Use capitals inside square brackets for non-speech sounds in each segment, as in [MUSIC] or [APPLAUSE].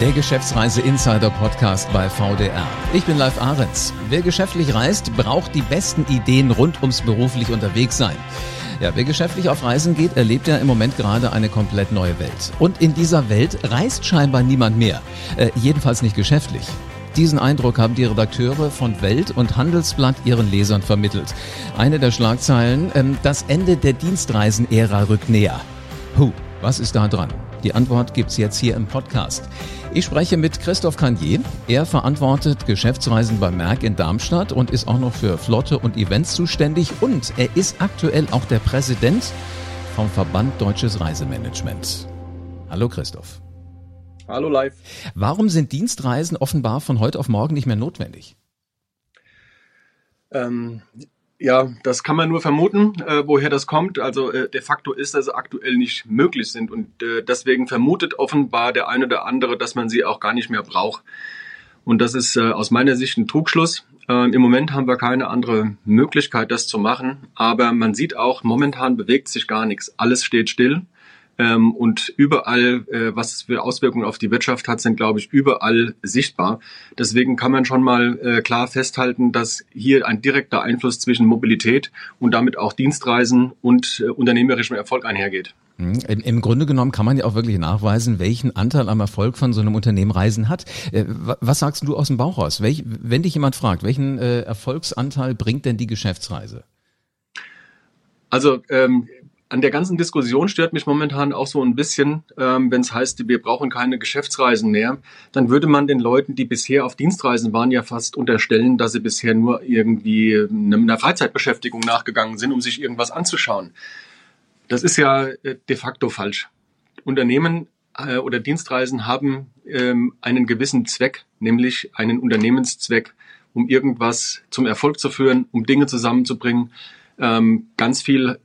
Der Geschäftsreise Insider Podcast bei VDR. Ich bin Live Ahrens. Wer geschäftlich reist, braucht die besten Ideen rund ums beruflich unterwegs sein. Ja, wer geschäftlich auf Reisen geht, erlebt ja im Moment gerade eine komplett neue Welt. Und in dieser Welt reist scheinbar niemand mehr. Äh, jedenfalls nicht geschäftlich. Diesen Eindruck haben die Redakteure von Welt und Handelsblatt ihren Lesern vermittelt. Eine der Schlagzeilen, ähm, das Ende der Dienstreisen-Ära rückt näher. Huh, was ist da dran? Die Antwort gibt's jetzt hier im Podcast. Ich spreche mit Christoph Cagnier. Er verantwortet Geschäftsreisen bei Merck in Darmstadt und ist auch noch für Flotte und Events zuständig. Und er ist aktuell auch der Präsident vom Verband Deutsches Reisemanagement. Hallo Christoph. Hallo live. Warum sind Dienstreisen offenbar von heute auf morgen nicht mehr notwendig? Ähm, ja, das kann man nur vermuten, äh, woher das kommt. Also äh, de facto ist, sie aktuell nicht möglich sind und äh, deswegen vermutet offenbar der eine oder andere, dass man sie auch gar nicht mehr braucht. Und das ist äh, aus meiner Sicht ein Trugschluss. Äh, Im Moment haben wir keine andere Möglichkeit, das zu machen. Aber man sieht auch, momentan bewegt sich gar nichts. Alles steht still. Ähm, und überall, äh, was es für Auswirkungen auf die Wirtschaft hat, sind, glaube ich, überall sichtbar. Deswegen kann man schon mal äh, klar festhalten, dass hier ein direkter Einfluss zwischen Mobilität und damit auch Dienstreisen und äh, unternehmerischem Erfolg einhergeht. Hm, Im Grunde genommen kann man ja auch wirklich nachweisen, welchen Anteil am Erfolg von so einem Unternehmen Reisen hat. Äh, was sagst du aus dem Bauch raus? Welch, wenn dich jemand fragt, welchen äh, Erfolgsanteil bringt denn die Geschäftsreise? Also ähm, an der ganzen Diskussion stört mich momentan auch so ein bisschen, ähm, wenn es heißt, wir brauchen keine Geschäftsreisen mehr, dann würde man den Leuten, die bisher auf Dienstreisen waren, ja fast unterstellen, dass sie bisher nur irgendwie einer Freizeitbeschäftigung nachgegangen sind, um sich irgendwas anzuschauen. Das ist ja äh, de facto falsch. Unternehmen äh, oder Dienstreisen haben ähm, einen gewissen Zweck, nämlich einen Unternehmenszweck, um irgendwas zum Erfolg zu führen, um Dinge zusammenzubringen. Ähm, ganz viel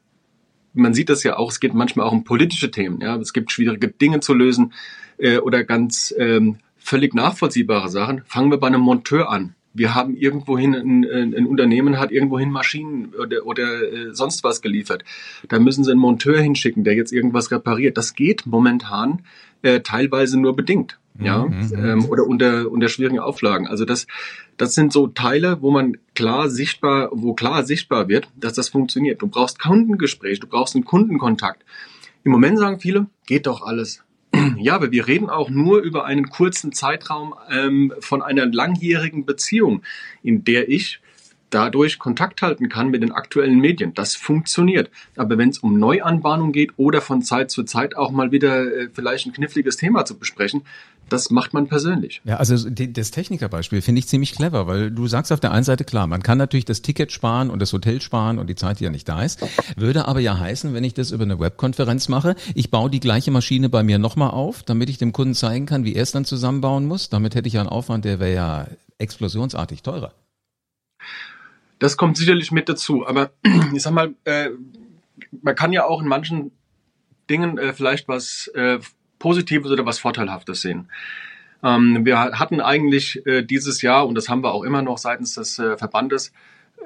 man sieht das ja auch, es geht manchmal auch um politische Themen. Ja, es gibt schwierige Dinge zu lösen äh, oder ganz ähm, völlig nachvollziehbare Sachen. Fangen wir bei einem Monteur an. Wir haben irgendwohin ein, ein Unternehmen hat irgendwohin Maschinen oder, oder äh, sonst was geliefert. Da müssen sie einen Monteur hinschicken, der jetzt irgendwas repariert. Das geht momentan äh, teilweise nur bedingt ja, mhm, mhm. ähm, oder unter, unter schwierigen Auflagen. Also das, das sind so Teile, wo man klar sichtbar, wo klar sichtbar wird, dass das funktioniert. Du brauchst Kundengespräch, du brauchst einen Kundenkontakt. Im Moment sagen viele, geht doch alles. [CLEARS THROAT] Ja, aber wir reden auch nur über einen kurzen Zeitraum ähm, von einer langjährigen Beziehung, in der ich dadurch Kontakt halten kann mit den aktuellen Medien. Das funktioniert. Aber wenn es um Neuanbahnung geht oder von Zeit zu Zeit auch mal wieder äh, vielleicht ein kniffliges Thema zu besprechen, das macht man persönlich. Ja, also das Technikerbeispiel finde ich ziemlich clever, weil du sagst auf der einen Seite klar, man kann natürlich das Ticket sparen und das Hotel sparen und die Zeit, die ja nicht da ist. Würde aber ja heißen, wenn ich das über eine Webkonferenz mache, ich baue die gleiche Maschine bei mir nochmal auf, damit ich dem Kunden zeigen kann, wie er es dann zusammenbauen muss. Damit hätte ich ja einen Aufwand, der wäre ja explosionsartig teurer. Das kommt sicherlich mit dazu. Aber [CLEARS THROAT] ich sag mal, äh, man kann ja auch in manchen Dingen äh, vielleicht was äh, Positives oder was Vorteilhaftes sehen. Ähm, wir hatten eigentlich äh, dieses Jahr, und das haben wir auch immer noch seitens des äh, Verbandes,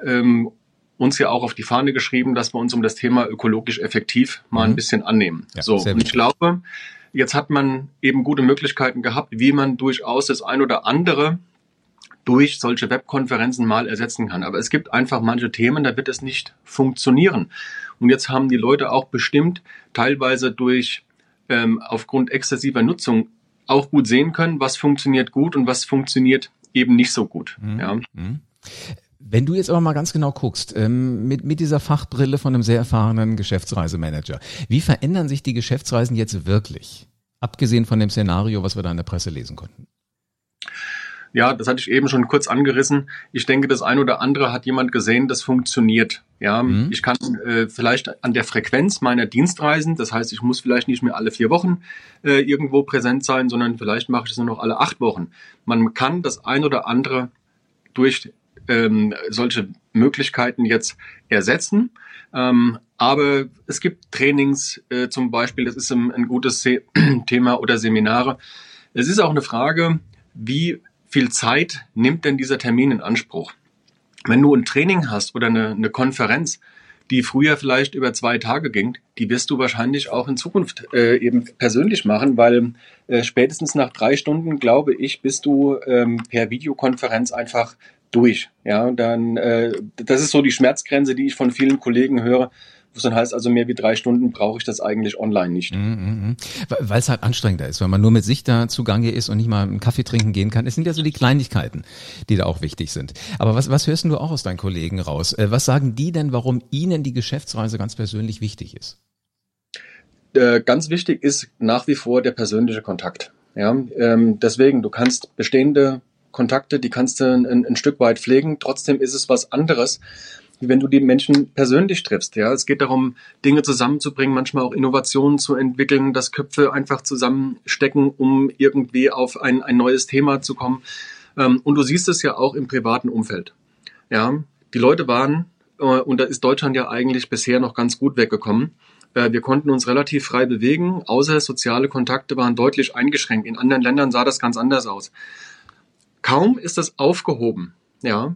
ähm, uns ja auch auf die Fahne geschrieben, dass wir uns um das Thema ökologisch effektiv mal mhm. ein bisschen annehmen. Ja, so, und ich glaube, jetzt hat man eben gute Möglichkeiten gehabt, wie man durchaus das ein oder andere durch solche Webkonferenzen mal ersetzen kann. Aber es gibt einfach manche Themen, da wird es nicht funktionieren. Und jetzt haben die Leute auch bestimmt teilweise durch ähm, aufgrund exzessiver Nutzung auch gut sehen können, was funktioniert gut und was funktioniert eben nicht so gut. Mhm. Ja. Mhm. Wenn du jetzt aber mal ganz genau guckst, ähm, mit, mit dieser Fachbrille von einem sehr erfahrenen Geschäftsreisemanager, wie verändern sich die Geschäftsreisen jetzt wirklich? Abgesehen von dem Szenario, was wir da in der Presse lesen konnten. Ja, das hatte ich eben schon kurz angerissen. Ich denke, das ein oder andere hat jemand gesehen, das funktioniert. Ja, mhm. ich kann äh, vielleicht an der Frequenz meiner Dienstreisen, das heißt, ich muss vielleicht nicht mehr alle vier Wochen äh, irgendwo präsent sein, sondern vielleicht mache ich es nur noch alle acht Wochen. Man kann das ein oder andere durch ähm, solche Möglichkeiten jetzt ersetzen. Ähm, aber es gibt Trainings äh, zum Beispiel, das ist ein, ein gutes Se [CLEARS THROAT] Thema oder Seminare. Es ist auch eine Frage, wie viel Zeit nimmt denn dieser Termin in Anspruch? Wenn du ein Training hast oder eine, eine Konferenz, die früher vielleicht über zwei Tage ging, die wirst du wahrscheinlich auch in Zukunft äh, eben persönlich machen, weil äh, spätestens nach drei Stunden, glaube ich, bist du ähm, per Videokonferenz einfach durch. Ja, dann äh, das ist so die Schmerzgrenze, die ich von vielen Kollegen höre was dann heißt, also mehr wie drei Stunden brauche ich das eigentlich online nicht. Mm -hmm. Weil es halt anstrengender ist, wenn man nur mit sich da zugange ist und nicht mal einen Kaffee trinken gehen kann. Es sind ja so die Kleinigkeiten, die da auch wichtig sind. Aber was, was hörst du auch aus deinen Kollegen raus? Äh, was sagen die denn, warum ihnen die Geschäftsreise ganz persönlich wichtig ist? Äh, ganz wichtig ist nach wie vor der persönliche Kontakt. Ja, ähm, deswegen, du kannst bestehende Kontakte, die kannst du ein, ein Stück weit pflegen. Trotzdem ist es was anderes, wie wenn du die Menschen persönlich triffst. Ja, es geht darum, Dinge zusammenzubringen, manchmal auch Innovationen zu entwickeln, dass Köpfe einfach zusammenstecken, um irgendwie auf ein, ein neues Thema zu kommen. Ähm, und du siehst es ja auch im privaten Umfeld. Ja, die Leute waren, äh, und da ist Deutschland ja eigentlich bisher noch ganz gut weggekommen. Äh, wir konnten uns relativ frei bewegen, außer soziale Kontakte waren deutlich eingeschränkt. In anderen Ländern sah das ganz anders aus. Kaum ist das aufgehoben, ja,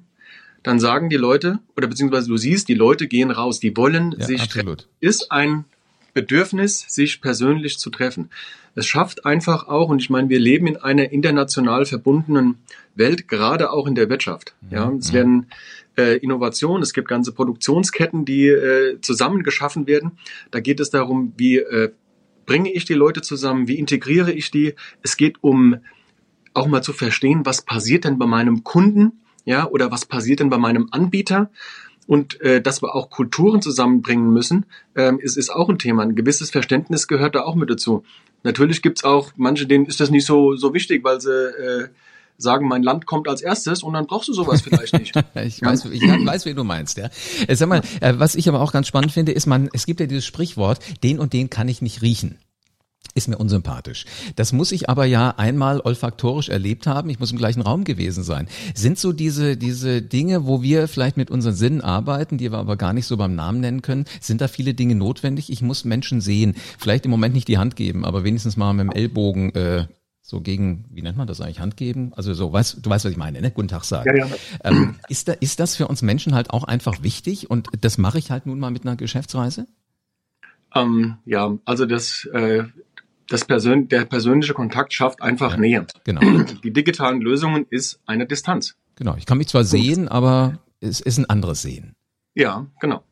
dann sagen die Leute, oder beziehungsweise du siehst, die Leute gehen raus, die wollen ja, sich absolut. treffen. Ist ein Bedürfnis, sich persönlich zu treffen. Es schafft einfach auch, und ich meine, wir leben in einer international verbundenen Welt, gerade auch in der Wirtschaft. Ja, es werden äh, Innovationen, es gibt ganze Produktionsketten, die äh, zusammen geschaffen werden. Da geht es darum, wie äh, bringe ich die Leute zusammen, wie integriere ich die. Es geht um auch mal zu verstehen, was passiert denn bei meinem Kunden ja, oder was passiert denn bei meinem Anbieter? Und äh, dass wir auch Kulturen zusammenbringen müssen, ähm, ist, ist auch ein Thema. Ein gewisses Verständnis gehört da auch mit dazu. Natürlich gibt's auch manche, denen ist das nicht so, so wichtig, weil sie äh, sagen, mein Land kommt als erstes und dann brauchst du sowas vielleicht nicht. [LAUGHS] ich, weiß, ich weiß, wie du meinst, ja. Äh, sag mal, äh, was ich aber auch ganz spannend finde, ist man, es gibt ja dieses Sprichwort, den und den kann ich nicht riechen ist mir unsympathisch. Das muss ich aber ja einmal olfaktorisch erlebt haben. Ich muss im gleichen Raum gewesen sein. Sind so diese, diese Dinge, wo wir vielleicht mit unseren Sinnen arbeiten, die wir aber gar nicht so beim Namen nennen können, sind da viele Dinge notwendig? Ich muss Menschen sehen. Vielleicht im Moment nicht die Hand geben, aber wenigstens mal mit dem Ellbogen äh, so gegen, wie nennt man das eigentlich, Hand geben? Also so, weißt, du weißt, was ich meine, ne? Guten Tag sagen. Ja, ja. Ähm, ist, da, ist das für uns Menschen halt auch einfach wichtig und das mache ich halt nun mal mit einer Geschäftsreise? Ähm, ja, also das äh, das Persön der persönliche Kontakt schafft einfach ja, Nähe. Genau. Die digitalen Lösungen ist eine Distanz. Genau. Ich kann mich zwar sehen, aber es ist ein anderes Sehen. Ja, genau.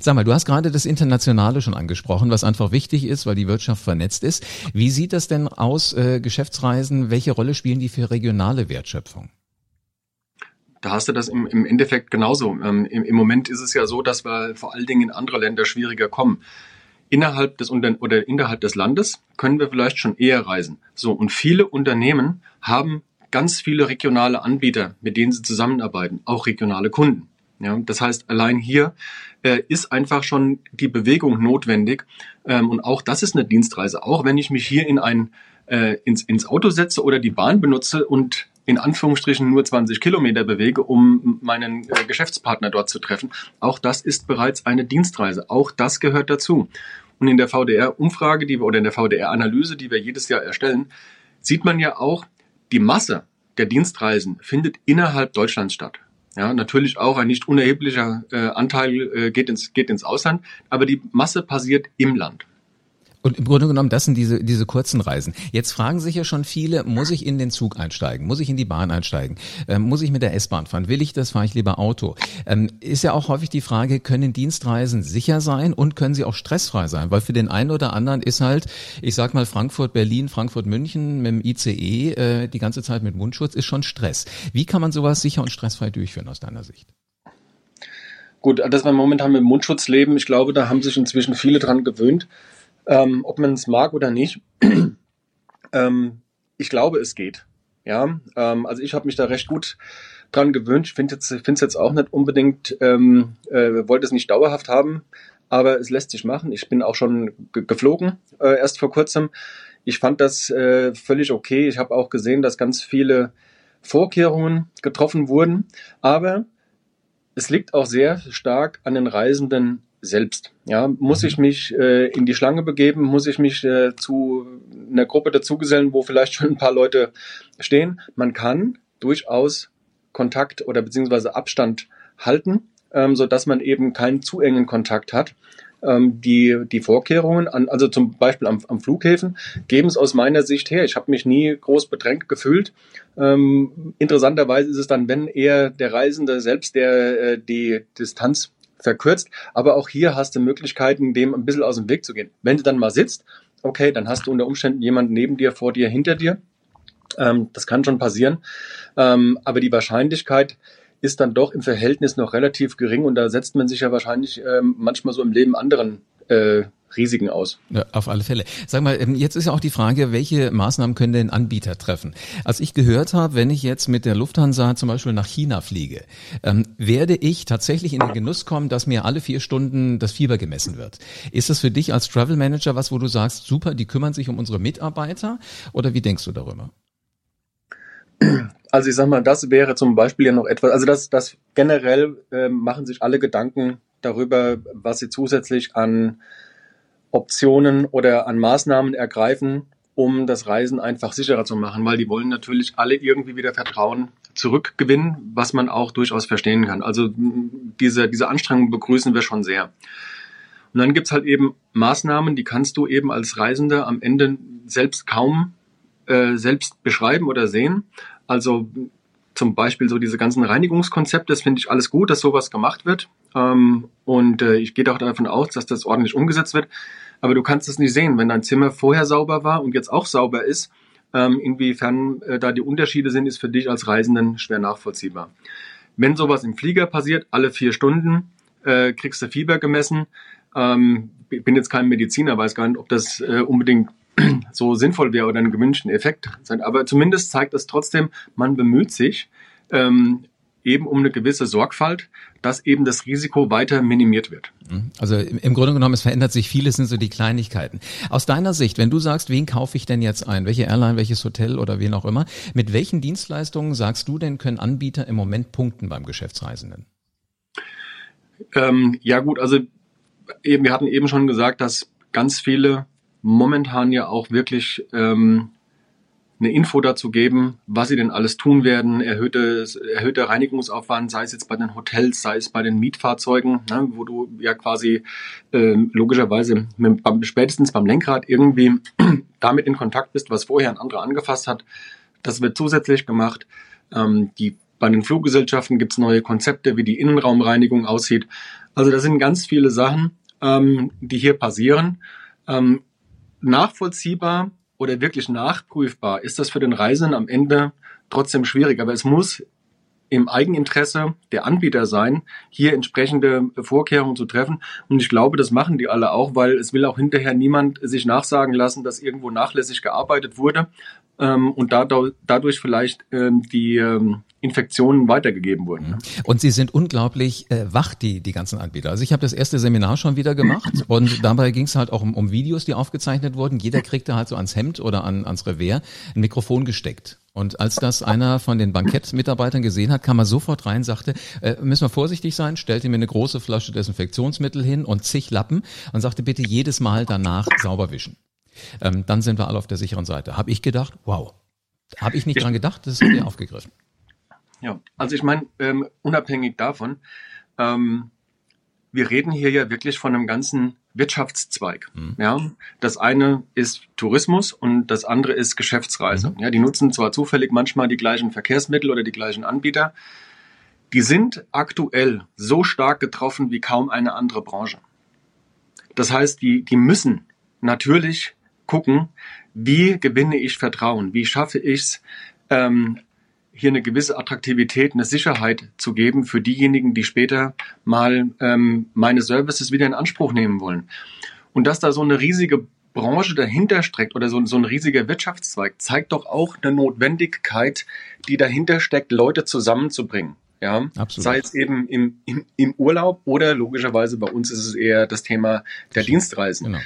Sag mal, du hast gerade das Internationale schon angesprochen, was einfach wichtig ist, weil die Wirtschaft vernetzt ist. Wie sieht das denn aus, äh, Geschäftsreisen? Welche Rolle spielen die für regionale Wertschöpfung? Da hast du das im, im Endeffekt genauso. Ähm, im, Im Moment ist es ja so, dass wir vor allen Dingen in andere Länder schwieriger kommen innerhalb des oder innerhalb des Landes können wir vielleicht schon eher reisen. So und viele Unternehmen haben ganz viele regionale Anbieter, mit denen sie zusammenarbeiten, auch regionale Kunden. Ja, das heißt, allein hier äh, ist einfach schon die Bewegung notwendig ähm, und auch das ist eine Dienstreise. Auch wenn ich mich hier in ein äh, ins, ins Auto setze oder die Bahn benutze und in Anführungsstrichen nur 20 Kilometer bewege, um meinen äh, Geschäftspartner dort zu treffen. Auch das ist bereits eine Dienstreise. Auch das gehört dazu. Und in der VDR-Umfrage, die wir oder in der VDR-Analyse, die wir jedes Jahr erstellen, sieht man ja auch, die Masse der Dienstreisen findet innerhalb Deutschlands statt. Ja, natürlich auch ein nicht unerheblicher äh, Anteil äh, geht, ins, geht ins Ausland, aber die Masse passiert im Land. Und im Grunde genommen, das sind diese, diese kurzen Reisen. Jetzt fragen sich ja schon viele, muss ich in den Zug einsteigen? Muss ich in die Bahn einsteigen? Ähm, muss ich mit der S-Bahn fahren? Will ich das? Fahre ich lieber Auto? Ähm, ist ja auch häufig die Frage, können Dienstreisen sicher sein und können sie auch stressfrei sein? Weil für den einen oder anderen ist halt, ich sag mal Frankfurt, Berlin, Frankfurt, München mit dem ICE äh, die ganze Zeit mit Mundschutz ist schon Stress. Wie kann man sowas sicher und stressfrei durchführen aus deiner Sicht? Gut, dass wir momentan mit Mundschutz leben, ich glaube, da haben sich inzwischen viele dran gewöhnt ähm, ob man es mag oder nicht. [CLEARS THROAT] ähm, ich glaube, es geht. Ja, ähm, also ich habe mich da recht gut dran gewöhnt. Ich finde es jetzt, jetzt auch nicht unbedingt, ähm, äh, wollte es nicht dauerhaft haben, aber es lässt sich machen. Ich bin auch schon geflogen, äh, erst vor kurzem. Ich fand das äh, völlig okay. Ich habe auch gesehen, dass ganz viele Vorkehrungen getroffen wurden, aber es liegt auch sehr stark an den Reisenden selbst. Ja, muss ich mich äh, in die Schlange begeben, muss ich mich äh, zu einer Gruppe dazugesellen, wo vielleicht [LAUGHS] schon ein paar Leute stehen. Man kann durchaus Kontakt oder beziehungsweise Abstand halten, ähm, so dass man eben keinen zu engen Kontakt hat. Ähm, die, die Vorkehrungen, an, also zum Beispiel am, am Flughäfen, geben es aus meiner Sicht her. Ich habe mich nie groß bedrängt gefühlt. Ähm, interessanterweise ist es dann, wenn eher der Reisende selbst, der äh, die Distanz verkürzt. Aber auch hier hast du Möglichkeiten, dem ein bisschen aus dem Weg zu gehen. Wenn du dann mal sitzt, okay, dann hast du unter Umständen jemanden neben dir, vor dir, hinter dir. Ähm, das kann schon passieren. Ähm, aber die Wahrscheinlichkeit ist dann doch im Verhältnis noch relativ gering und da setzt man sich ja wahrscheinlich ähm, manchmal so im Leben anderen äh, Risiken aus. Ja, auf alle Fälle. Sag mal, ähm, jetzt ist ja auch die Frage, welche Maßnahmen können denn Anbieter treffen? Als ich gehört habe, wenn ich jetzt mit der Lufthansa zum Beispiel nach China fliege, ähm, werde ich tatsächlich in den Genuss kommen, dass mir alle vier Stunden das Fieber gemessen wird. Ist das für dich als Travel Manager was, wo du sagst, super, die kümmern sich um unsere Mitarbeiter? Oder wie denkst du darüber? Also ich sag mal, das wäre zum Beispiel ja noch etwas, also das, das generell äh, machen sich alle Gedanken darüber, was sie zusätzlich an Optionen oder an Maßnahmen ergreifen, um das Reisen einfach sicherer zu machen, weil die wollen natürlich alle irgendwie wieder Vertrauen zurückgewinnen, was man auch durchaus verstehen kann. Also diese, diese Anstrengung begrüßen wir schon sehr. Und dann gibt's halt eben Maßnahmen, die kannst du eben als Reisender am Ende selbst kaum äh, selbst beschreiben oder sehen. Also zum Beispiel so diese ganzen Reinigungskonzepte, das finde ich alles gut, dass sowas gemacht wird. Ähm, und äh, ich gehe auch davon aus, dass das ordentlich umgesetzt wird. Aber du kannst es nicht sehen, wenn dein Zimmer vorher sauber war und jetzt auch sauber ist. Ähm, inwiefern äh, da die Unterschiede sind, ist für dich als Reisenden schwer nachvollziehbar. Wenn sowas im Flieger passiert, alle vier Stunden äh, kriegst du Fieber gemessen. Ähm, ich bin jetzt kein Mediziner, weiß gar nicht, ob das äh, unbedingt [CLEARS THROAT] so sinnvoll wäre oder einen gewünschten Effekt sein. Aber zumindest zeigt es trotzdem, man bemüht sich ähm, eben um eine gewisse Sorgfalt, dass eben das Risiko weiter minimiert wird. Mhm. Also im Grunde genommen, es verändert sich vieles, sind so die Kleinigkeiten. Aus deiner Sicht, wenn du sagst, wen kaufe ich denn jetzt ein, welche Airline, welches Hotel oder wen auch immer, mit welchen Dienstleistungen sagst du denn, können Anbieter im Moment punkten beim Geschäftsreisenden? Ähm, ja gut, also eben, wir hatten eben schon gesagt, dass ganz viele momentan ja auch wirklich ähm, eine Info dazu geben, was sie denn alles tun werden, erhöhtes, erhöhter Reinigungsaufwand, sei es jetzt bei den Hotels, sei es bei den Mietfahrzeugen, ne, wo du ja quasi äh, logischerweise mit, beim, spätestens beim Lenkrad irgendwie [CLEARS THROAT] damit in Kontakt bist, was vorher ein anderer angefasst hat. Das wird zusätzlich gemacht. Ähm, die, bei den Fluggesellschaften gibt's neue Konzepte, wie die Innenraumreinigung aussieht. Also das sind ganz viele Sachen, ähm, die hier passieren. Ähm, nachvollziehbar oder wirklich nachprüfbar ist das für den Reisenden am Ende trotzdem schwierig. Aber es muss im Eigeninteresse der Anbieter sein, hier entsprechende Vorkehrungen zu treffen. Und ich glaube, das machen die alle auch, weil es will auch hinterher niemand sich nachsagen lassen, dass irgendwo nachlässig gearbeitet wurde ähm, und dadurch vielleicht ähm, die ähm, Infektionen weitergegeben wurden. Ne? Und sie sind unglaublich äh, wach, die, die ganzen Anbieter. Also ich habe das erste Seminar schon wieder gemacht [CLEARS THROAT] und dabei ging es halt auch um, um Videos, die aufgezeichnet wurden. Jeder kriegte halt so ans Hemd oder an, ans Revers ein Mikrofon gesteckt. Und als das einer von den Bankettmitarbeitern gesehen hat, kam er sofort rein, sagte, äh, müssen wir vorsichtig sein, stellte mir eine große Flasche Desinfektionsmittel hin und zig Lappen und sagte, bitte jedes Mal danach sauber wischen. Ähm, dann sind wir alle auf der sicheren Seite. Habe ich gedacht, wow. Habe ich nicht dran gedacht, das hat ihr aufgegriffen. Ja, also ich meine, ähm, unabhängig davon, ähm, wir reden hier ja wirklich von einem ganzen Wirtschaftszweig. Mhm. Ja, das eine ist Tourismus und das andere ist Geschäftsreise. Mhm. Ja, die nutzen zwar zufällig manchmal die gleichen Verkehrsmittel oder die gleichen Anbieter, die sind aktuell so stark getroffen wie kaum eine andere Branche. Das heißt, die, die müssen natürlich gucken, wie gewinne ich Vertrauen, wie schaffe ich es, ähm, hier eine gewisse Attraktivität, eine Sicherheit zu geben für diejenigen, die später mal ähm, meine Services wieder in Anspruch nehmen wollen. Und dass da so eine riesige Branche dahinter steckt oder so, so ein riesiger Wirtschaftszweig, zeigt doch auch eine Notwendigkeit, die dahinter steckt, Leute zusammenzubringen. Ja, Absolut. sei es eben im, im, im Urlaub oder logischerweise bei uns ist es eher das Thema der Dienstreisen. Genau.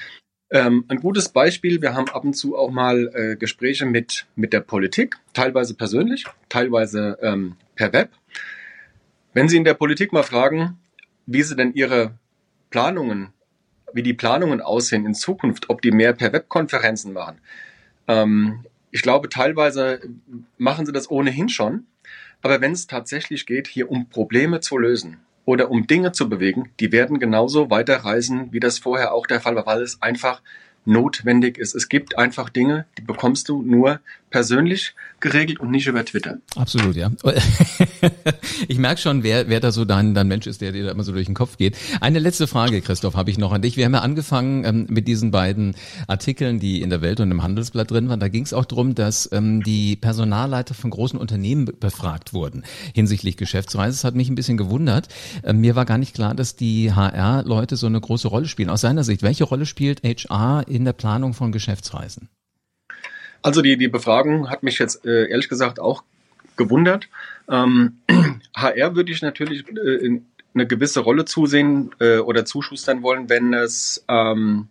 Ähm, ein gutes Beispiel, wir haben ab und zu auch mal äh, Gespräche mit, mit der Politik, teilweise persönlich, teilweise ähm, per Web. Wenn Sie in der Politik mal fragen, wie Sie denn Ihre Planungen, wie die Planungen aussehen in Zukunft, ob die mehr per Webkonferenzen machen. Ähm, ich glaube, teilweise machen sie das ohnehin schon. Aber wenn es tatsächlich geht, hier um Probleme zu lösen, oder um Dinge zu bewegen, die werden genauso weiterreisen, wie das vorher auch der Fall war, weil es einfach notwendig ist. Es gibt einfach Dinge, die bekommst du nur persönlich geregelt und nicht über Twitter. Absolut, ja. [LAUGHS] ich merke schon, wer, wer da so dein, dein Mensch ist, der dir da immer so durch den Kopf geht. Eine letzte Frage, Christoph, habe ich noch an dich. Wir haben ja angefangen ähm, mit diesen beiden Artikeln, die in der Welt und im Handelsblatt drin waren. Da ging es auch darum, dass ähm, die Personalleiter von großen Unternehmen befragt wurden hinsichtlich Geschäftsreise. Das hat mich ein bisschen gewundert. Ähm, mir war gar nicht klar, dass die HR-Leute so eine große Rolle spielen. Aus seiner Sicht, welche Rolle spielt HR in der Planung von Geschäftsreisen? Also die, die Befragung hat mich jetzt äh, ehrlich gesagt auch gewundert. Ähm, [CLEARS THROAT] HR würde ich natürlich äh, eine gewisse Rolle zusehen äh, oder zuschustern wollen, wenn es ähm,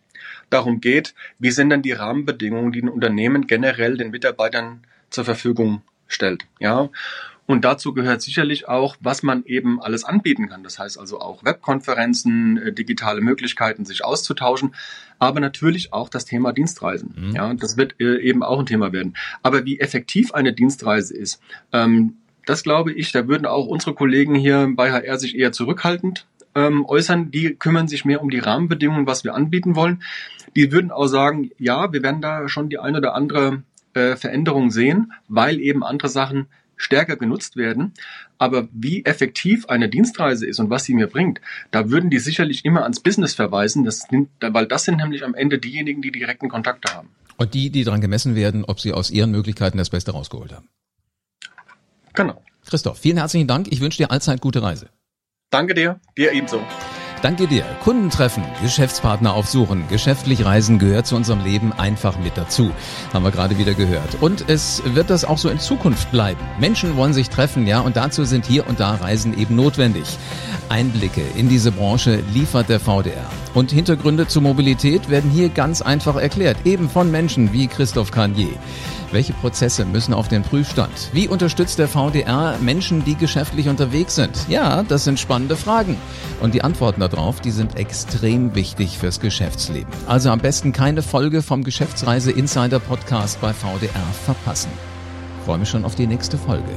darum geht, wie sind denn die Rahmenbedingungen, die ein Unternehmen generell den Mitarbeitern zur Verfügung stellt. Ja, und dazu gehört sicherlich auch, was man eben alles anbieten kann. Das heißt also auch Webkonferenzen, äh, digitale Möglichkeiten, sich auszutauschen, aber natürlich auch das Thema Dienstreisen. Mhm. Ja, das wird äh, eben auch ein Thema werden. Aber wie effektiv eine Dienstreise ist, ähm, das glaube ich, da würden auch unsere Kollegen hier bei HR sich eher zurückhaltend ähm, äußern. Die kümmern sich mehr um die Rahmenbedingungen, was wir anbieten wollen. Die würden auch sagen, ja, wir werden da schon die eine oder andere äh, Veränderung sehen, weil eben andere Sachen stärker genutzt werden. Aber wie effektiv eine Dienstreise ist und was sie mir bringt, da würden die sicherlich immer ans Business verweisen, das sind, weil das sind nämlich am Ende diejenigen, die direkten Kontakte haben. Und die, die daran gemessen werden, ob sie aus ihren Möglichkeiten das Beste rausgeholt haben. Genau. Christoph, vielen herzlichen Dank. Ich wünsche dir allzeit gute Reise. Danke dir, dir ebenso. Danke dir. Kunden treffen, Geschäftspartner aufsuchen, geschäftlich reisen gehört zu unserem Leben einfach mit dazu. Haben wir gerade wieder gehört. Und es wird das auch so in Zukunft bleiben. Menschen wollen sich treffen, ja, und dazu sind hier und da Reisen eben notwendig. Einblicke in diese Branche liefert der VDR. Und Hintergründe zur Mobilität werden hier ganz einfach erklärt, eben von Menschen wie Christoph Carnier. Welche Prozesse müssen auf den Prüfstand? Wie unterstützt der VDR Menschen, die geschäftlich unterwegs sind? Ja, das sind spannende Fragen. Und die Antworten darauf, die sind extrem wichtig fürs Geschäftsleben. Also am besten keine Folge vom Geschäftsreise Insider Podcast bei VDR verpassen. Ich freue mich schon auf die nächste Folge.